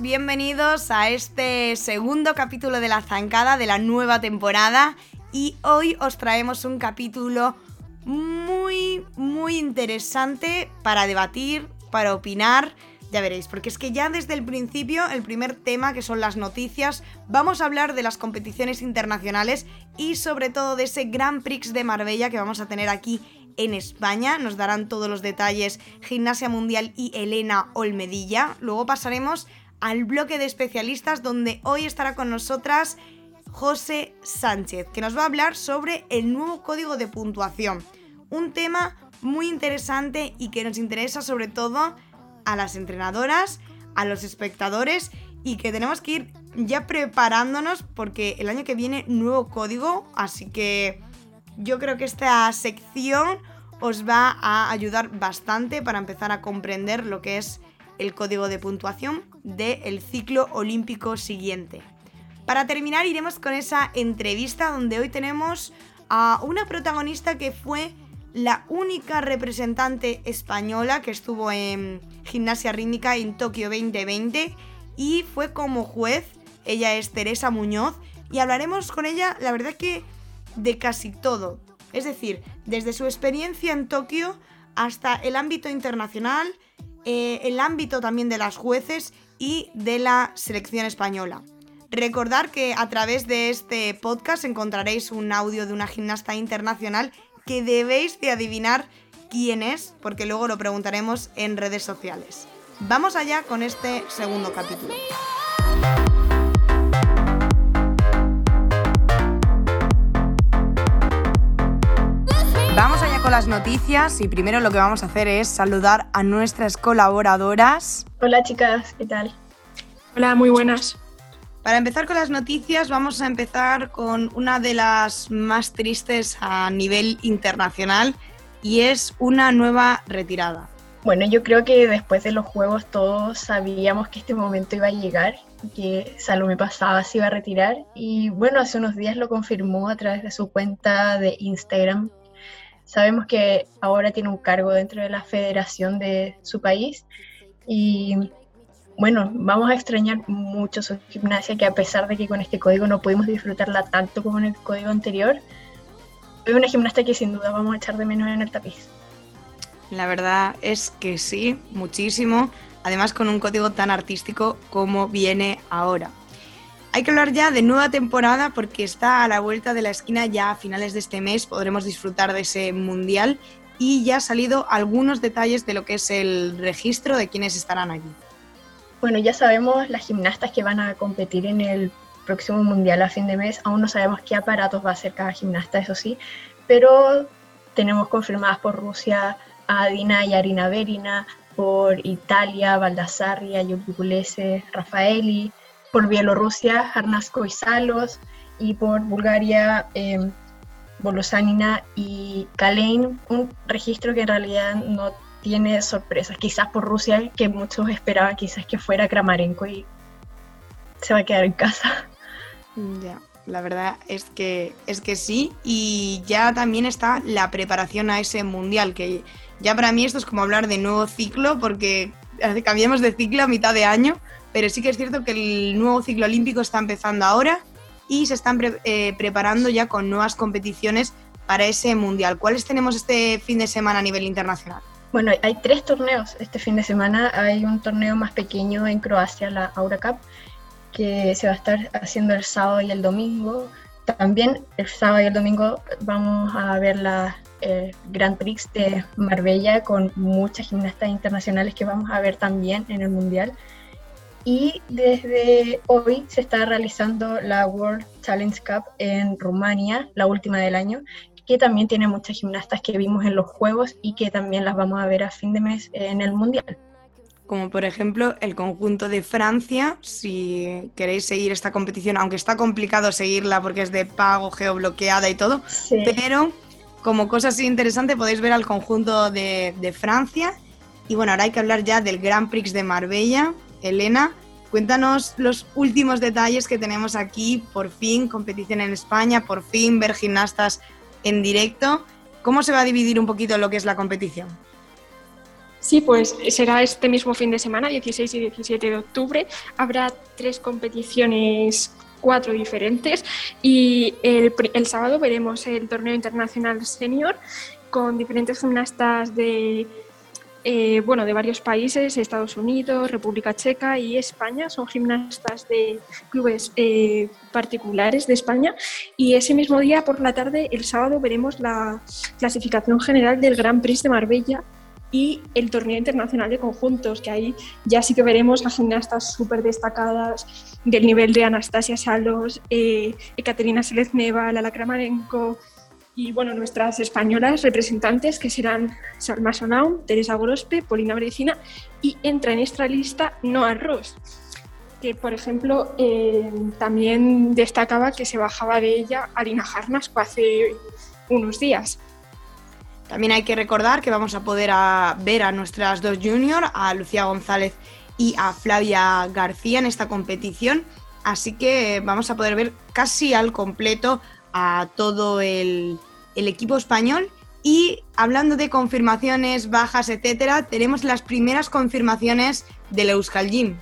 bienvenidos a este segundo capítulo de La Zancada de la nueva temporada y hoy os traemos un capítulo muy, muy interesante para debatir, para opinar, ya veréis, porque es que ya desde el principio, el primer tema que son las noticias, vamos a hablar de las competiciones internacionales y sobre todo de ese Grand Prix de Marbella que vamos a tener aquí en España. Nos darán todos los detalles Gimnasia Mundial y Elena Olmedilla. Luego pasaremos al bloque de especialistas donde hoy estará con nosotras José Sánchez, que nos va a hablar sobre el nuevo código de puntuación. Un tema muy interesante y que nos interesa sobre todo a las entrenadoras, a los espectadores y que tenemos que ir ya preparándonos porque el año que viene nuevo código, así que yo creo que esta sección os va a ayudar bastante para empezar a comprender lo que es el código de puntuación del ciclo olímpico siguiente. Para terminar iremos con esa entrevista donde hoy tenemos a una protagonista que fue la única representante española que estuvo en gimnasia rítmica en Tokio 2020 y fue como juez. Ella es Teresa Muñoz y hablaremos con ella, la verdad que de casi todo. Es decir, desde su experiencia en Tokio hasta el ámbito internacional, eh, el ámbito también de las jueces y de la selección española. Recordar que a través de este podcast encontraréis un audio de una gimnasta internacional que debéis de adivinar quién es, porque luego lo preguntaremos en redes sociales. Vamos allá con este segundo capítulo. Con las noticias y primero lo que vamos a hacer es saludar a nuestras colaboradoras. Hola chicas, ¿qué tal? Hola, muy buenas. Para empezar con las noticias, vamos a empezar con una de las más tristes a nivel internacional y es una nueva retirada. Bueno, yo creo que después de los juegos todos sabíamos que este momento iba a llegar, que Salome Pasaba se iba a retirar y bueno, hace unos días lo confirmó a través de su cuenta de Instagram Sabemos que ahora tiene un cargo dentro de la federación de su país y bueno, vamos a extrañar mucho su gimnasia, que a pesar de que con este código no pudimos disfrutarla tanto como en el código anterior, es una gimnasta que sin duda vamos a echar de menos en el tapiz. La verdad es que sí, muchísimo, además con un código tan artístico como viene ahora. Hay que hablar ya de nueva temporada porque está a la vuelta de la esquina ya a finales de este mes, podremos disfrutar de ese mundial. Y ya han salido algunos detalles de lo que es el registro de quienes estarán allí. Bueno, ya sabemos las gimnastas que van a competir en el próximo mundial a fin de mes, aún no sabemos qué aparatos va a hacer cada gimnasta, eso sí, pero tenemos confirmadas por Rusia a Dina y Arina Verina, por Italia, Baldassarri, Pulese, Rafaeli, por Bielorrusia, Harnasko y Salos, y por Bulgaria, eh, Bolosanina y Kalein, un registro que en realidad no tiene sorpresas. Quizás por Rusia, que muchos esperaban quizás que fuera Kramarenko y se va a quedar en casa. Ya, la verdad es que, es que sí. Y ya también está la preparación a ese mundial, que ya para mí esto es como hablar de nuevo ciclo, porque cambiamos de ciclo a mitad de año pero sí que es cierto que el nuevo ciclo olímpico está empezando ahora y se están eh, preparando ya con nuevas competiciones para ese mundial. ¿Cuáles tenemos este fin de semana a nivel internacional? Bueno, hay tres torneos este fin de semana. Hay un torneo más pequeño en Croacia, la Aura Cup, que se va a estar haciendo el sábado y el domingo. También el sábado y el domingo vamos a ver la eh, Grand Prix de Marbella con muchas gimnastas internacionales que vamos a ver también en el Mundial y desde hoy se está realizando la World Challenge Cup en Rumania, la última del año, que también tiene muchas gimnastas que vimos en los Juegos y que también las vamos a ver a fin de mes en el Mundial. Como por ejemplo el conjunto de Francia, si queréis seguir esta competición, aunque está complicado seguirla porque es de pago, geobloqueada y todo, pero como cosa así interesante podéis ver al conjunto de, de Francia. Y bueno, ahora hay que hablar ya del Grand Prix de Marbella, Elena, cuéntanos los últimos detalles que tenemos aquí, por fin competición en España, por fin ver gimnastas en directo. ¿Cómo se va a dividir un poquito lo que es la competición? Sí, pues será este mismo fin de semana, 16 y 17 de octubre. Habrá tres competiciones cuatro diferentes y el, sábado veremos el torneo internacional senior con diferentes gimnastas de, eh, bueno, de varios países, Estados Unidos, República Checa y España. Son gimnastas de clubes eh, particulares de España. Y ese mismo día por la tarde, el sábado, veremos la clasificación general del Gran Prix de Marbella y el torneo internacional de conjuntos, que ahí ya sí que veremos a gimnastas súper destacadas del nivel de Anastasia Salos, eh, Ekaterina Selezneva, Lala Kramarenko y bueno, nuestras españolas representantes que serán Salma Sonaum, Teresa Gorospe, Polina Brecina y entra en esta lista Noah Ross, que por ejemplo eh, también destacaba que se bajaba de ella Arina Jarmasco hace unos días. También hay que recordar que vamos a poder ver a nuestras dos juniors, a Lucía González y a Flavia García en esta competición. Así que vamos a poder ver casi al completo a todo el, equipo español. Y hablando de confirmaciones, bajas, etcétera, tenemos las primeras confirmaciones del Euskal Gym.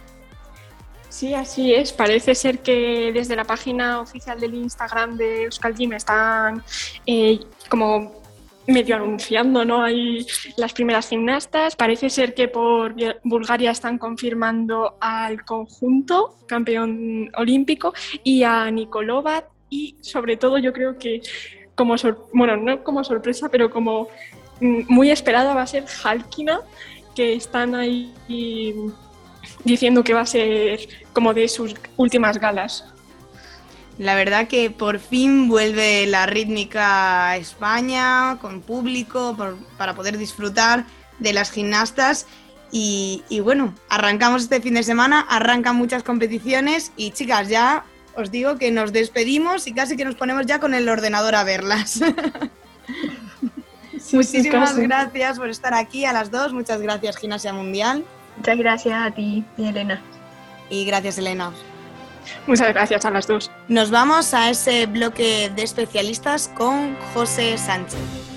Sí, así es. Parece ser que desde la página oficial del Instagram de Euskal Gym están eh, como medio anunciando, ¿no? Hay las primeras gimnastas. Parece ser que por Bulgaria están confirmando al conjunto campeón olímpico y a Nikolova y sobre todo yo creo que como bueno, no como sorpresa, pero como mm, muy esperada va a ser Halkina, que están ahí diciendo que va a ser como de sus últimas galas. La verdad que por fin vuelve la rítmica a España, con público, para poder disfrutar de las gimnastas. Y, bueno, arrancamos este fin de semana, arrancan muchas competiciones y chicas, ya os digo que nos despedimos y casi que nos ponemos ya con el ordenador a verlas. Muchísimas gracias por estar aquí a las dos. Muchas gracias, Gimnasia Mundial. Muchas gracias a ti, Elena. Y gracias, Elena. Muchas gracias a las dos. Nos vamos a ese bloque de especialistas con José Sánchez.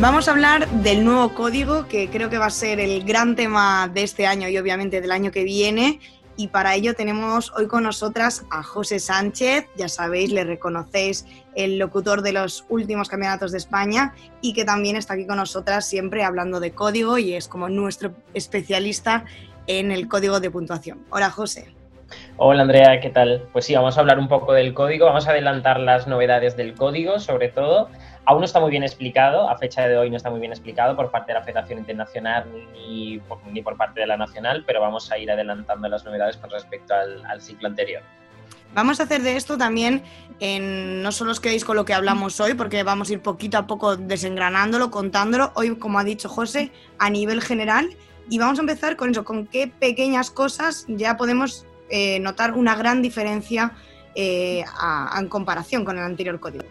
Vamos a hablar del nuevo código, que creo que va a ser el gran tema de este año y obviamente del año que viene, y para ello tenemos hoy con nosotras a José Sánchez, ya sabéis, le reconocéis el locutor de los últimos campeonatos de España y que también está aquí con nosotras siempre hablando de código y es como nuestro especialista en el código de puntuación. Hola José. Hola Andrea, ¿qué tal? Pues sí, vamos a hablar un poco del código, vamos a adelantar las novedades del código sobre todo Aún no está muy bien explicado, a fecha de hoy no está muy bien explicado por parte de la Federación Internacional ni por, ni por parte de la Nacional, pero vamos a ir adelantando las novedades con respecto al, ciclo anterior. Vamos a hacer de esto también, en, no solo os quedéis con lo que hablamos hoy, porque vamos a ir poquito a poco desengranándolo, contándolo, hoy como ha dicho José, a nivel general, y vamos a empezar con eso, con qué pequeñas cosas ya podemos eh, notar una gran diferencia eh, en comparación con el anterior código.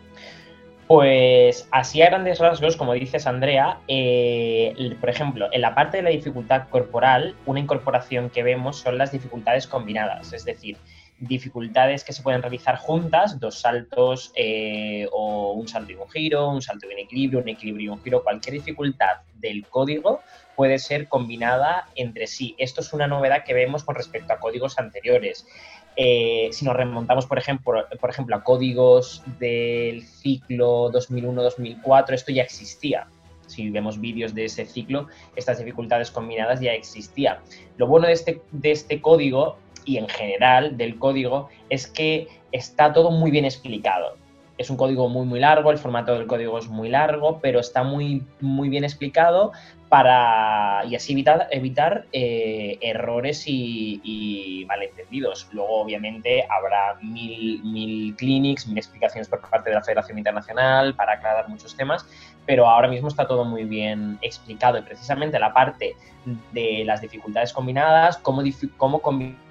Pues así a grandes rasgos, como dices Andrea, eh, por ejemplo, en la parte de la dificultad corporal, una incorporación que vemos son las dificultades combinadas, es decir, dificultades que se pueden realizar juntas, dos saltos o un salto y un giro, un salto y un equilibrio, un equilibrio y un giro, cualquier dificultad del código puede ser combinada entre sí. Esto es una novedad que vemos con respecto a códigos anteriores. Eh, si nos remontamos, por ejemplo, por ejemplo, a códigos del ciclo 2001-2004, esto ya existía. Si vemos vídeos de ese ciclo, estas dificultades combinadas ya existían. Lo bueno de este, de este código y en general del código es que está todo muy bien explicado. Es un código muy muy largo, el formato del código es muy largo, pero está muy, muy bien explicado para y así evitar, evitar eh, errores y, malentendidos. Luego, obviamente, habrá mil, mil clinics, mil explicaciones por parte de la Federación Internacional para aclarar muchos temas, pero ahora mismo está todo muy bien explicado y precisamente la parte de las dificultades combinadas, cómo, cómo combinar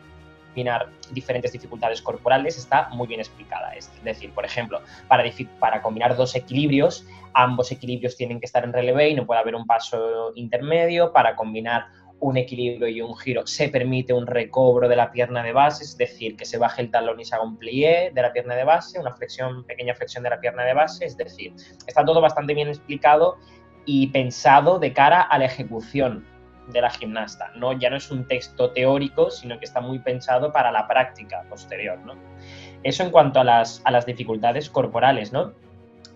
diferentes dificultades corporales está muy bien explicada. Es decir, por ejemplo, para, para combinar dos equilibrios, ambos equilibrios tienen que estar en relevé y no puede haber un paso intermedio. Para combinar un equilibrio y un giro, se permite un recobro de la pierna de base, es decir, que se baje el talón y se haga un plié de la pierna de base, una flexión, pequeña flexión de la pierna de base, es decir, está todo bastante bien explicado y pensado de cara a la ejecución de la gimnasta, ¿no? Ya no es un texto teórico, sino que está muy pensado para la práctica posterior, ¿no? Eso en cuanto a las, a las dificultades corporales, ¿no?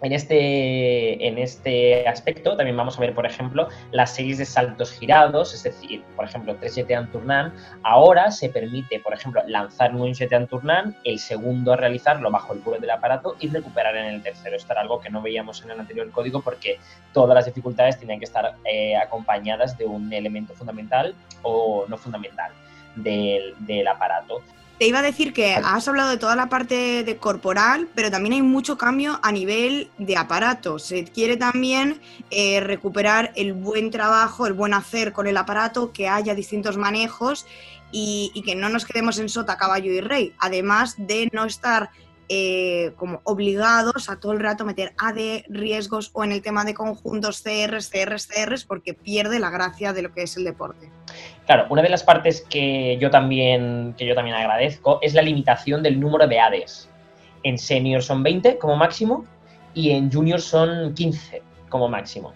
En este, en este aspecto también vamos a ver, por ejemplo, las series de saltos girados, es decir, por ejemplo, tres jeté tournant. Ahora se permite, por ejemplo, lanzar un jeté tournant, el segundo realizarlo bajo el puro del aparato y recuperar en el tercero. Esto era algo que no veíamos en el anterior código porque todas las dificultades tienen que estar eh, acompañadas de un elemento fundamental o no fundamental del, del aparato. Te iba a decir que has hablado de toda la parte de corporal, pero también hay mucho cambio a nivel de aparato. Se quiere también eh, recuperar el buen trabajo, el buen hacer con el aparato, que haya distintos manejos y, y que no nos quedemos en sota, caballo y rey. Además de no estar eh, como obligados a todo el rato meter AD, riesgos o en el tema de conjuntos CRs, CRs, CRs, porque pierde la gracia de lo que es el deporte. Claro, una de las partes que yo también, que yo también agradezco es la limitación del número de ADs. En senior son 20 como máximo y en junior son 15 como máximo.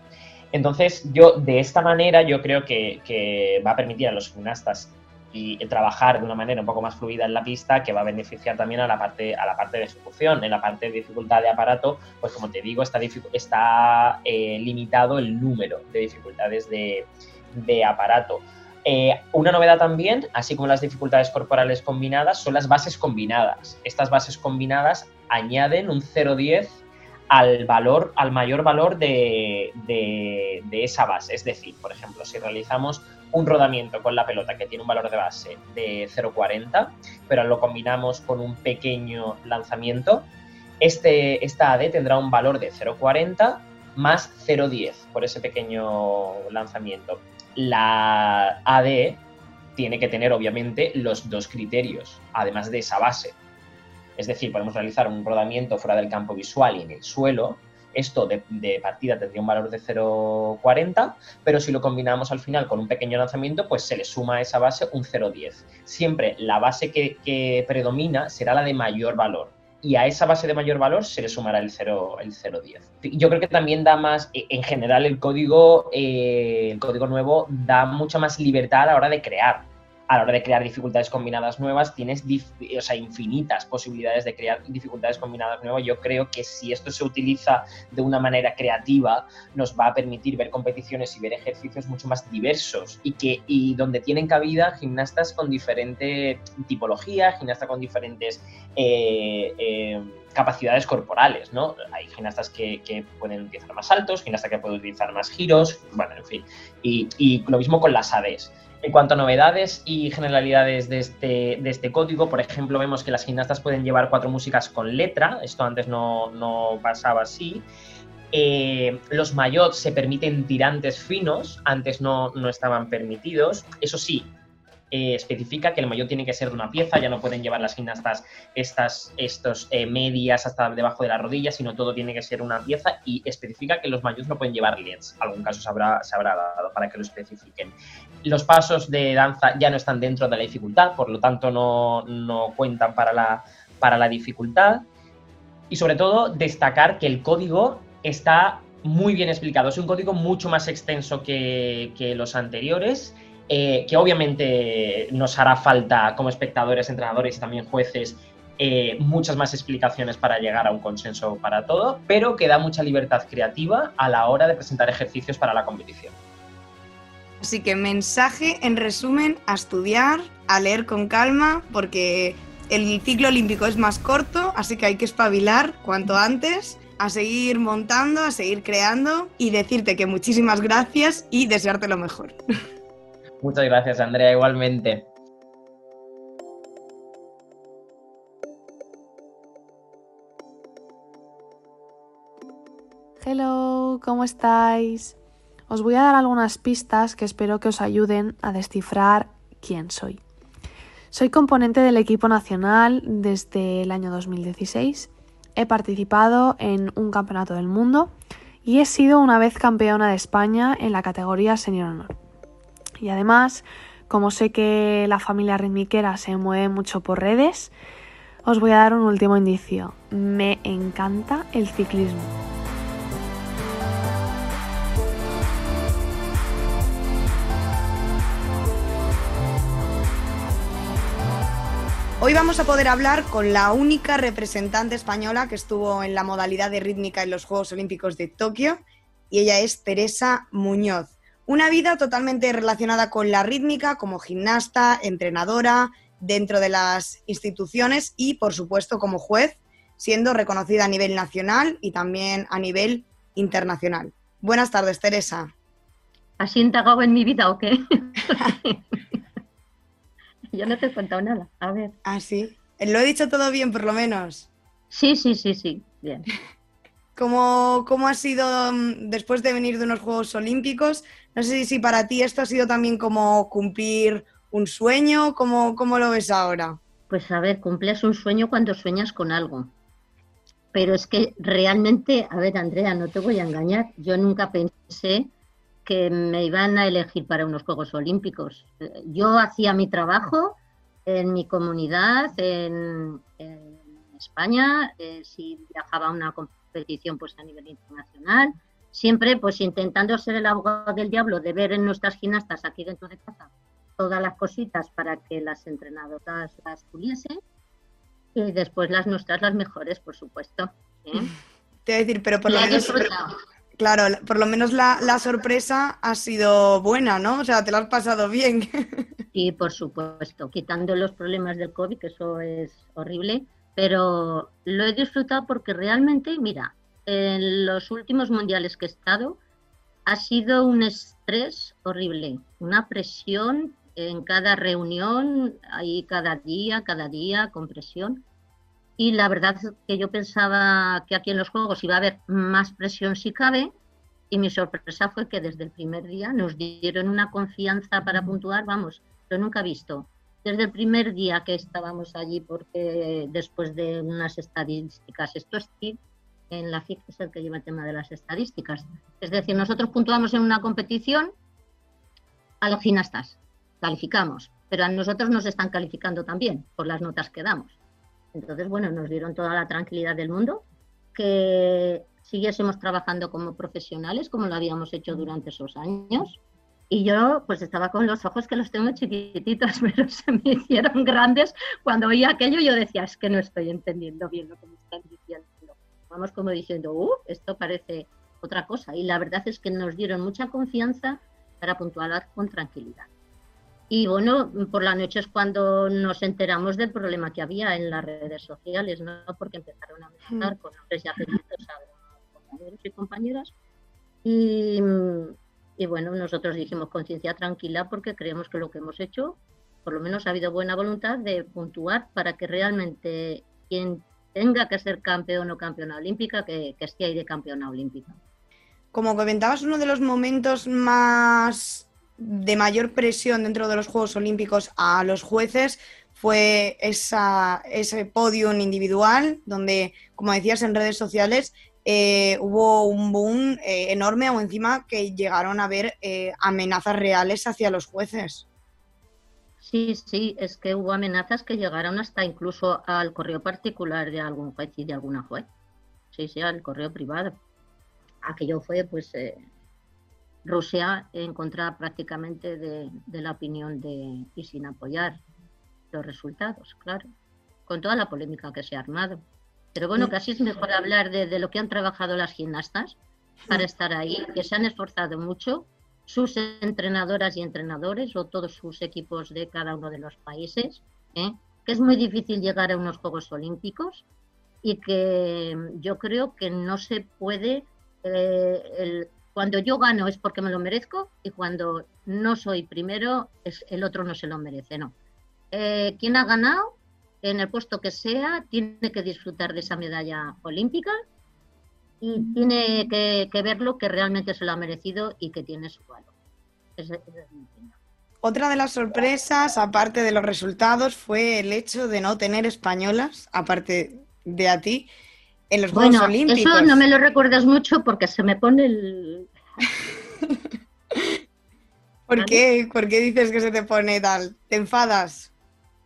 Entonces, yo de esta manera yo creo que, que va a permitir a los gimnastas y trabajar de una manera un poco más fluida en la pista que va a beneficiar también a la parte, a la parte de ejecución. En la parte de dificultad de aparato, pues como te digo, está, está eh, limitado el número de dificultades de, de aparato. Eh, una novedad también, así como las dificultades corporales combinadas, son las bases combinadas. Estas bases combinadas añaden un 0,10 al valor, al mayor valor de, de, de, esa base. Es decir, por ejemplo, si realizamos un rodamiento con la pelota que tiene un valor de base de 0,40, pero lo combinamos con un pequeño lanzamiento, este, esta AD tendrá un valor de 0,40 más 0,10 por ese pequeño lanzamiento. La AD tiene que tener obviamente los dos criterios, además de esa base. Es decir, podemos realizar un rodamiento fuera del campo visual y en el suelo, esto de, partida tendría un valor de 0,40, pero si lo combinamos al final con un pequeño lanzamiento, pues se le suma a esa base un 0,10. Siempre la base que, predomina será la de mayor valor. Y a esa base de mayor valor se le sumará el 0,10. El 0, Yo creo que también da más, e, en general, el código, eh, el código nuevo da mucha más libertad a la hora de crear a la hora de crear dificultades combinadas nuevas, tienes o sea, infinitas posibilidades de crear dificultades combinadas nuevas. Yo creo que si esto se utiliza de una manera creativa, nos va a permitir ver competiciones y ver ejercicios mucho más diversos y, que, y donde tienen cabida gimnastas con diferente tipología, gimnastas con diferentes... Eh, eh, capacidades corporales, ¿no? Hay gimnastas que, pueden utilizar más saltos, gimnastas que pueden utilizar más giros, bueno, en fin. Y, lo mismo con las ADs. En cuanto a novedades y generalidades de este, de este código, por ejemplo, vemos que las gimnastas pueden llevar cuatro músicas con letra, esto antes no, no pasaba así. Eh, los mayots se permiten tirantes finos, antes no, no estaban permitidos. Eso sí, eh, especifica que el maillot tiene que ser de una pieza, ya no pueden llevar las gimnastas estas estos, eh, medias hasta debajo de la rodilla, sino todo tiene que ser una pieza y especifica que los maillots no pueden llevar LEDs. Algún caso se habrá, se habrá dado para que lo especifiquen. Los pasos de danza ya no están dentro de la dificultad, por lo tanto no, no cuentan para la, para la dificultad. Y sobre todo destacar que el código está muy bien explicado. Es un código mucho más extenso que, que los anteriores eh, que obviamente nos hará falta como espectadores, entrenadores y también jueces eh, muchas más explicaciones para llegar a un consenso para todo, pero que da mucha libertad creativa a la hora de presentar ejercicios para la competición. Así que mensaje en resumen a estudiar, a leer con calma, porque el ciclo olímpico es más corto, así que hay que espabilar cuanto antes a seguir montando, a seguir creando y decirte que muchísimas gracias y desearte lo mejor. Muchas gracias, Andrea, igualmente. Hello, ¿cómo estáis? Os voy a dar algunas pistas que espero que os ayuden a descifrar quién soy. Soy componente del equipo nacional desde el año 2016. He participado en un campeonato del mundo y he sido una vez campeona de España en la categoría Senior Honor. Y además, como sé que la familia ritmiquera se mueve mucho por redes, os voy a dar un último indicio. Me encanta el ciclismo. Hoy vamos a poder hablar con la única representante española que estuvo en la modalidad de rítmica en los Juegos Olímpicos de Tokio y ella es Teresa Muñoz. Una vida totalmente relacionada con la rítmica como gimnasta, entrenadora, dentro de las instituciones y, por supuesto, como juez, siendo reconocida a nivel nacional y también a nivel internacional. Buenas tardes, Teresa. ¿Has indagado en mi vida o qué? Yo no te he contado nada. A ver. Ah, sí. ¿Lo he dicho todo bien, por lo menos? Sí, sí, sí, sí. Bien. ¿Cómo, ¿Cómo, ha sido mm, después de venir de unos Juegos Olímpicos? No sé si para ti esto ha sido también como cumplir un sueño, ¿cómo, cómo lo ves ahora? Pues a ver, cumples un sueño cuando sueñas con algo. Pero es que realmente, a ver, Andrea, no te voy a engañar, yo nunca pensé que me iban a elegir para unos Juegos Olímpicos. Yo hacía mi trabajo en mi comunidad, en, España, eh, si viajaba a una competición pues a nivel internacional, siempre pues intentando ser el abogado del diablo, de ver en nuestras gimnastas aquí dentro de casa todas las cositas para que las entrenadoras las puliesen y después las nuestras las mejores, por supuesto. ¿eh? Te voy a decir, pero por lo menos... Claro, por lo menos la, la, sorpresa ha sido buena, ¿no? O sea, te lo has pasado bien. Sí, por supuesto, quitando los problemas del COVID, que eso es horrible, pero lo he disfrutado porque realmente, mira, en los últimos mundiales que he estado, ha sido un estrés horrible, una presión en cada reunión, ahí cada día, cada día, con presión. Y la verdad es que yo pensaba que aquí en los Juegos iba a haber más presión si cabe, y mi sorpresa fue que desde el primer día nos dieron una confianza para puntuar, vamos, lo nunca visto. Desde el primer día que estábamos allí, porque después de unas estadísticas, esto es en la FIC es el que lleva el tema de las estadísticas. Es decir, nosotros puntuamos en una competición a los gimnastas, calificamos, pero a nosotros nos están calificando también por las notas que damos. Entonces, bueno, nos dieron toda la tranquilidad del mundo, que siguiésemos trabajando como profesionales, como lo habíamos hecho durante esos años. Y yo pues estaba con los ojos que los tengo chiquititos, pero se me hicieron grandes. Cuando oía aquello yo decía, es que no estoy entendiendo bien lo que me están diciendo. Vamos como diciendo, uh, esto parece otra cosa. Y la verdad es que nos dieron mucha confianza para puntuar con tranquilidad. Y bueno, por la noche es cuando nos enteramos del problema que había en las redes sociales, ¿no? Porque empezaron a amenazar con nombres y apellidos a compañeros y compañeras. Y, y bueno, nosotros dijimos conciencia tranquila porque creemos que lo que hemos hecho, por lo menos ha habido buena voluntad de puntuar para que realmente quien tenga que ser campeón o campeona olímpica, que, que esté ahí de campeona olímpica. Como comentabas, uno de los momentos más de mayor presión dentro de los Juegos Olímpicos a los jueces fue esa, ese podium individual, donde, como decías en redes sociales, eh, hubo un boom eh, enorme o encima que llegaron a haber eh, amenazas reales hacia los jueces. Sí, sí, es que hubo amenazas que llegaron hasta incluso al correo particular de algún juez y de alguna juez. Sí, sí, al correo privado. Aquello fue, pues, Rusia en contra prácticamente de, la opinión de y sin apoyar los resultados, claro, con toda la polémica que se ha armado. Pero bueno, casi es mejor hablar de, lo que han trabajado las gimnastas para estar ahí, que se han esforzado mucho, sus entrenadoras y entrenadores o todos sus equipos de cada uno de los países, ¿eh? que es muy difícil llegar a unos Juegos Olímpicos y que yo creo que no se puede eh, el, cuando yo gano es porque me lo merezco y cuando no soy primero, es, el otro no se lo merece, no. Eh, quien ha ganado, en el puesto que sea, tiene que disfrutar de esa medalla olímpica y tiene que, verlo que realmente se lo ha merecido y que tiene su valor. Otra de las sorpresas, aparte de los resultados, fue el hecho de no tener españolas, aparte de a ti, en los Juegos Olímpicos. Eso no me lo recuerdas mucho porque se me pone el... ¿Por qué? ¿Por qué dices que se te pone tal? ¿Te enfadas?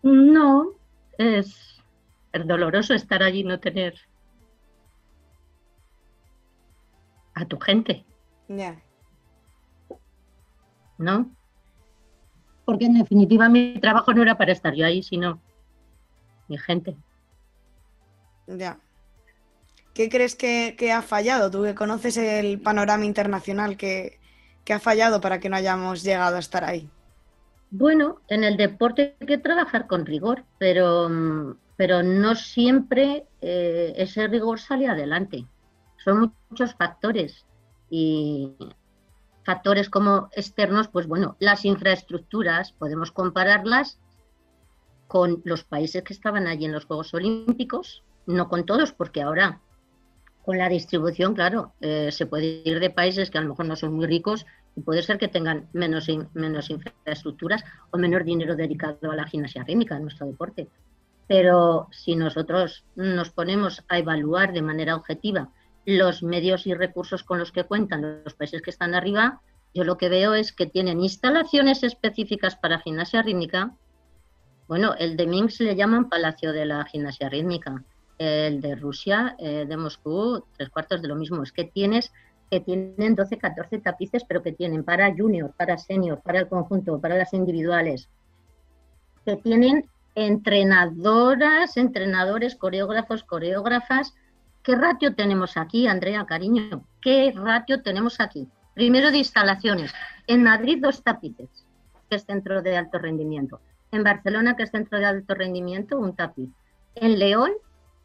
No, es, es doloroso estar allí y no tener a tu gente. Ya. ¿No? Porque en definitiva mi trabajo no era para estar yo ahí, sino mi gente. Ya. ¿Qué crees que, que ha fallado? Tú que conoces el panorama internacional, que, que ha fallado para que no hayamos llegado a estar ahí? Bueno, en el deporte hay que trabajar con rigor, pero, mm, pero no siempre eh, ese rigor sale adelante. Son muchos factores y factores como externos, pues bueno, las infraestructuras podemos compararlas con los países que estaban allí en los Juegos Olímpicos, no con todos, porque ahora con la distribución, claro, eh, se puede ir de países que a lo mejor no son muy ricos y puede ser que tengan menos, menos infraestructuras o menos dinero dedicado a la gimnasia rítmica, en nuestro deporte. Pero si nosotros nos ponemos a evaluar de manera objetiva los medios y recursos con los que cuentan los países que están arriba, yo lo que veo es que tienen instalaciones específicas para gimnasia rítmica. Bueno, el de Minsk le llaman Palacio de la Gimnasia Rítmica. El de Rusia, eh, de Moscú, tres cuartos de lo mismo. Es que tienes que tienen 12, 14 tapices, pero que tienen para junior, para senior, para el conjunto, para las individuales, que tienen entrenadoras, entrenadores, coreógrafos, coreógrafas. ¿Qué ratio tenemos aquí, Andrea, cariño? ¿Qué ratio tenemos aquí? Primero de instalaciones. En Madrid, dos tapices, que es centro de alto rendimiento. En Barcelona, que es centro de alto rendimiento, un tapiz. En León,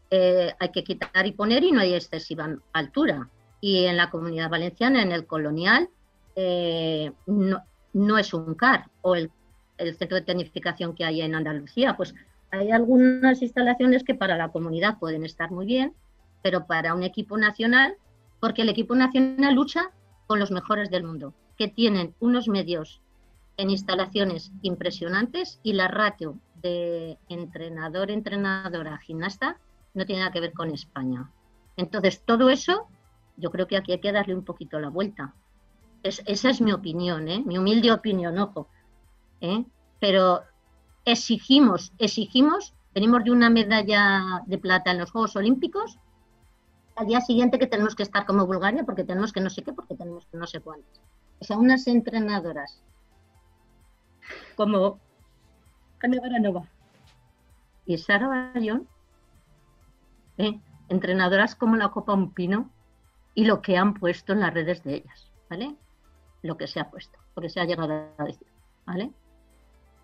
eh, hay que quitar y poner y no hay excesiva altura y en la comunidad valenciana, en el colonial, eh, no, es un CAR o el, centro de tecnificación que hay en Andalucía. Pues hay algunas instalaciones que para la comunidad pueden estar muy bien, pero para un equipo nacional, porque el equipo nacional lucha con los mejores del mundo, que tienen unos medios en instalaciones impresionantes y la ratio de entrenador, entrenadora, gimnasta no tiene nada que ver con España. Entonces, todo eso yo creo que aquí hay que darle un poquito la vuelta. esa es mi opinión, ¿eh? mi humilde opinión, ojo. ¿eh? Pero exigimos, exigimos, venimos de una medalla de plata en los Juegos Olímpicos, al día siguiente que tenemos que estar como Bulgaria porque tenemos que no sé qué, porque tenemos que no sé cuántos. O sea, unas entrenadoras como Ana Baranova y Sara Bayón, ¿eh? entrenadoras como la Copa Un Pino, y lo que han puesto en las redes de ellas, ¿vale? Lo que se ha puesto, porque se ha llegado a decir, ¿vale?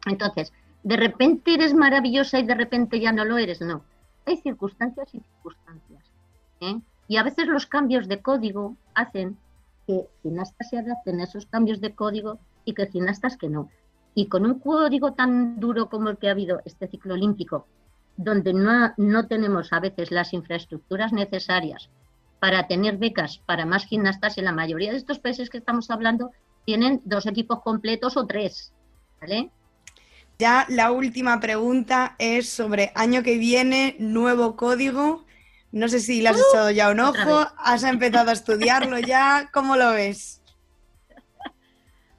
Entonces, de repente eres maravillosa y de repente ya no lo eres, no. Hay circunstancias y circunstancias. ¿Eh? Y a veces los cambios de código hacen que gimnastas se adapten a esos cambios de código y que gimnastas que no. Y con un código tan duro como el que ha habido este ciclo olímpico, donde no, no tenemos a veces las infraestructuras necesarias para tener becas para más gimnastas en la mayoría de estos países que estamos hablando tienen dos equipos completos o tres. ¿Vale? Ya la última pregunta es sobre año que viene, nuevo código. No sé si le has uh, echado ya un ojo, has empezado a estudiarlo ya, ¿cómo lo ves?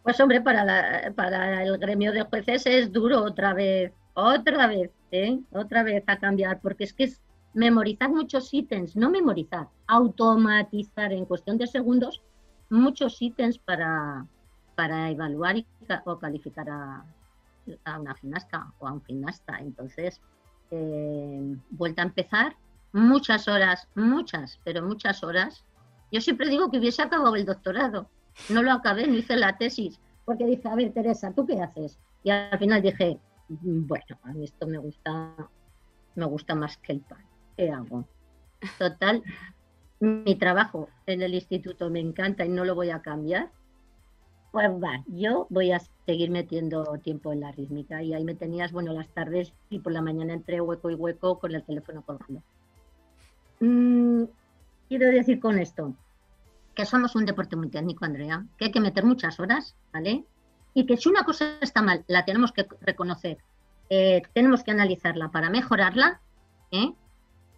Pues hombre, para, para el gremio de jueces es duro otra vez, otra vez, ¿eh? otra vez a cambiar, porque es que es memorizar muchos ítems, no memorizar, automatizar en cuestión de segundos muchos ítems para, para evaluar o calificar a, una gimnasta o a un gimnasta. Entonces, eh, vuelta a empezar, muchas horas, muchas, pero muchas horas. Yo siempre digo que hubiese acabado el doctorado. No lo acabé, no hice la tesis, porque dije, a ver, Teresa, ¿tú qué haces? Y al final dije, bueno, a mí esto me gusta, me gusta más que el pan. ¿qué hago? Total, mi trabajo en el instituto me encanta y no lo voy a cambiar. Pues va, yo voy a seguir metiendo tiempo en la rítmica y ahí me tenías, bueno, las tardes y por la mañana entre hueco y hueco con el teléfono colgando. Mm, quiero decir con esto que somos un deporte muy técnico, Andrea, que hay que meter muchas horas, ¿vale? Y que si una cosa está mal, la tenemos que reconocer, eh, tenemos que analizarla para mejorarla, ¿eh?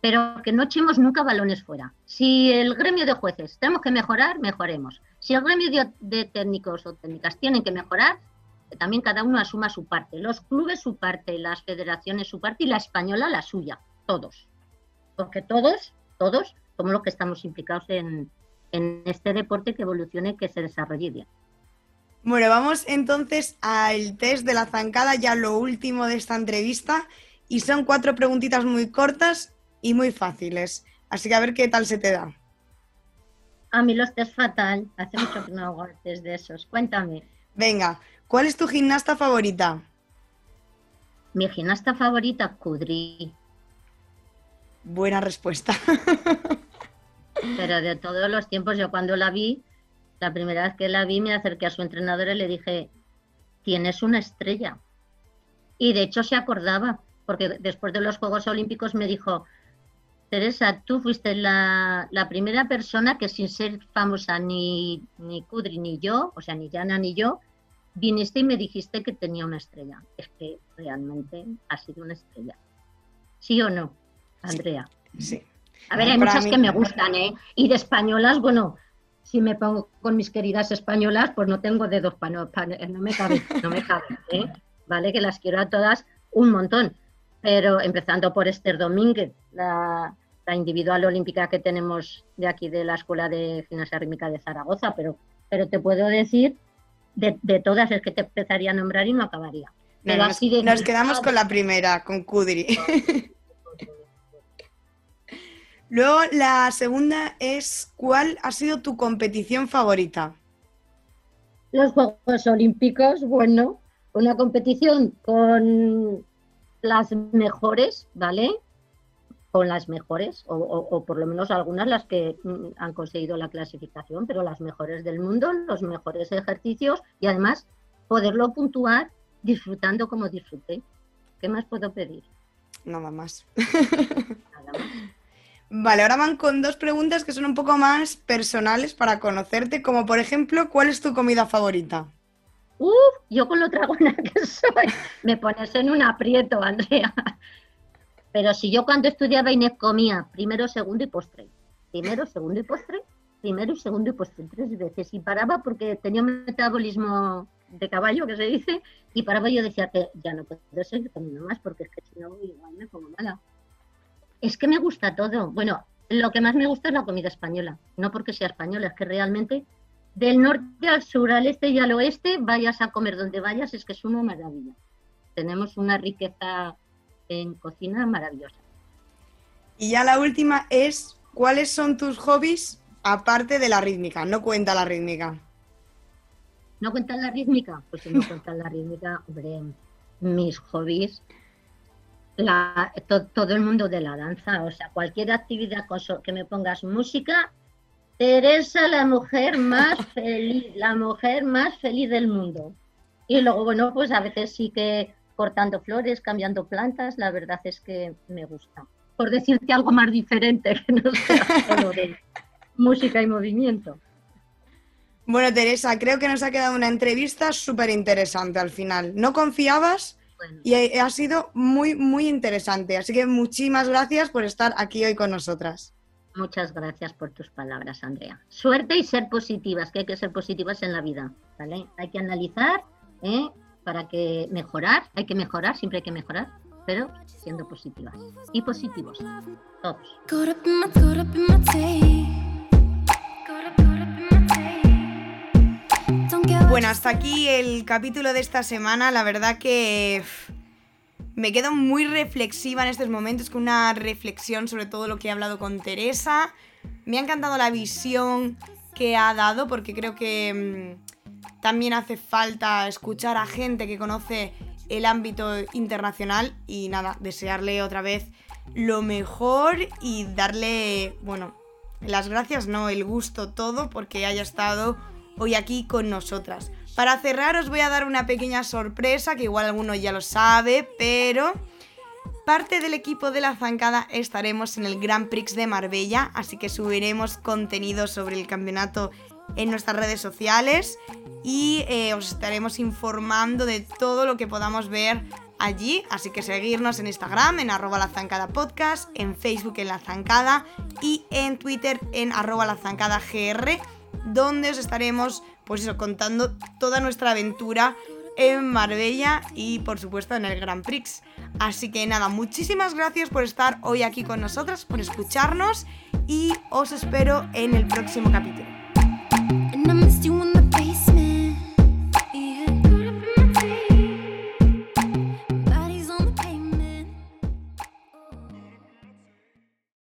pero que no echemos nunca balones fuera. Si el gremio de jueces tenemos que mejorar, mejoremos. Si el gremio de, técnicos o técnicas tienen que mejorar, que también cada uno asuma su parte. Los clubes su parte, las federaciones su parte y la española la suya, todos. Porque todos, todos somos los que estamos implicados en, en este deporte que evolucione, que se desarrolle bien. Bueno, vamos entonces al test de la zancada, ya lo último de esta entrevista. Y son cuatro preguntitas muy cortas y muy fáciles. Así que a ver qué tal se te da. A mí los test fatal. Hace mucho que no hago test de esos. Cuéntame. Venga, ¿cuál es tu gimnasta favorita? Mi gimnasta favorita, Kudri. Buena respuesta. Pero de todos los tiempos, yo cuando la vi, la primera vez que la vi, me acerqué a su entrenador y le dije, tienes una estrella. Y de hecho se acordaba, porque después de los Juegos Olímpicos me dijo, Teresa, tú fuiste la, primera persona que sin ser famosa ni, ni Kudri ni yo, o sea, ni Yana ni yo, viniste y me dijiste que tenía una estrella. Es que realmente ha sido una estrella. ¿Sí o no, Andrea? Sí. A ver, hay muchas que me gustan, ¿eh? Y de españolas, bueno, si me pongo con mis queridas españolas, pues no tengo dedos para no, no me cabe, no me cabe, ¿eh? Vale, que las quiero a todas un montón pero empezando por Esther Domínguez, la, individual olímpica que tenemos de aquí de la Escuela de Gimnasia Rítmica de Zaragoza, pero, pero te puedo decir, de, todas es que te empezaría a nombrar y no acabaría. nos, quedamos con la primera, con Kudri. Luego la segunda es, ¿cuál ha sido tu competición favorita? Los Juegos Olímpicos, bueno, una competición con las mejores, ¿vale? Con las mejores, o, por lo menos algunas las que mm, han conseguido la clasificación, pero las mejores del mundo, los mejores ejercicios y además poderlo puntuar disfrutando como disfruté. ¿Qué más puedo pedir? Nada más. Nada más. Vale, ahora van con dos preguntas que son un poco más personales para conocerte, como por ejemplo, ¿cuál es tu comida favorita? Uf, yo con lo tragona que soy, me pones en un aprieto, Andrea. Pero si yo cuando estudiaba Inés comía primero, segundo y postre, primero, segundo y postre, primero segundo y postre, tres veces, y paraba porque tenía un metabolismo de caballo, que se dice, y paraba y yo decía que ya no puedo seguir comiendo más porque es que si no igual me pongo mala. Es que me gusta todo. Bueno, lo que más me gusta es la comida española, no porque sea española, es que realmente del norte al sur, al este y al oeste, vayas a comer donde vayas, es que es una maravilla. Tenemos una riqueza en cocina maravillosa. Y ya la última es, ¿cuáles son tus hobbies aparte de la rítmica? No cuenta la rítmica. ¿No cuenta la rítmica? Pues si no cuenta la rítmica, hombre, mis hobbies, la, todo el mundo de la danza, o sea, cualquier actividad que me pongas música, Teresa, la mujer más feliz, la mujer más feliz del mundo. Y luego, bueno, pues a veces sí que cortando flores, cambiando plantas, la verdad es que me gusta. Por decirte algo más diferente, que no sea solo de música y movimiento. Bueno, Teresa, creo que nos ha quedado una entrevista súper interesante al final. No confiabas y ha sido muy, muy interesante. Así que muchísimas gracias por estar aquí hoy con nosotras. Muchas gracias por tus palabras, Andrea. Suerte y ser positivas, que hay que ser positivas en la vida, ¿vale? Hay que analizar ¿eh? para que mejorar, hay que mejorar, siempre hay que mejorar, pero siendo positivas y positivos, todos. Bueno, hasta aquí el capítulo de esta semana. La verdad que me quedo muy reflexiva en estos momentos, con una reflexión sobre todo lo que he hablado con Teresa. Me ha encantado la visión que ha dado porque creo que mm, también hace falta escuchar a gente que conoce el ámbito internacional y nada, desearle otra vez lo mejor y darle, bueno, las gracias, no, el gusto todo porque haya estado hoy aquí con nosotras. Para cerrar os voy a dar una pequeña sorpresa, que igual alguno ya lo sabe, pero parte del equipo de la zancada estaremos en el Grand Prix de Marbella, así que subiremos contenido sobre el campeonato en nuestras redes sociales y eh, os estaremos informando de todo lo que podamos ver allí, así que seguirnos en Instagram en arroba la zancada podcast, en Facebook en la zancada y en Twitter en arroba la zancada gr, donde os estaremos, pues eso, contando toda nuestra aventura en Marbella y por supuesto en el Grand Prix. Así que nada, muchísimas gracias por estar hoy aquí con nosotras, por escucharnos y os espero en el próximo capítulo.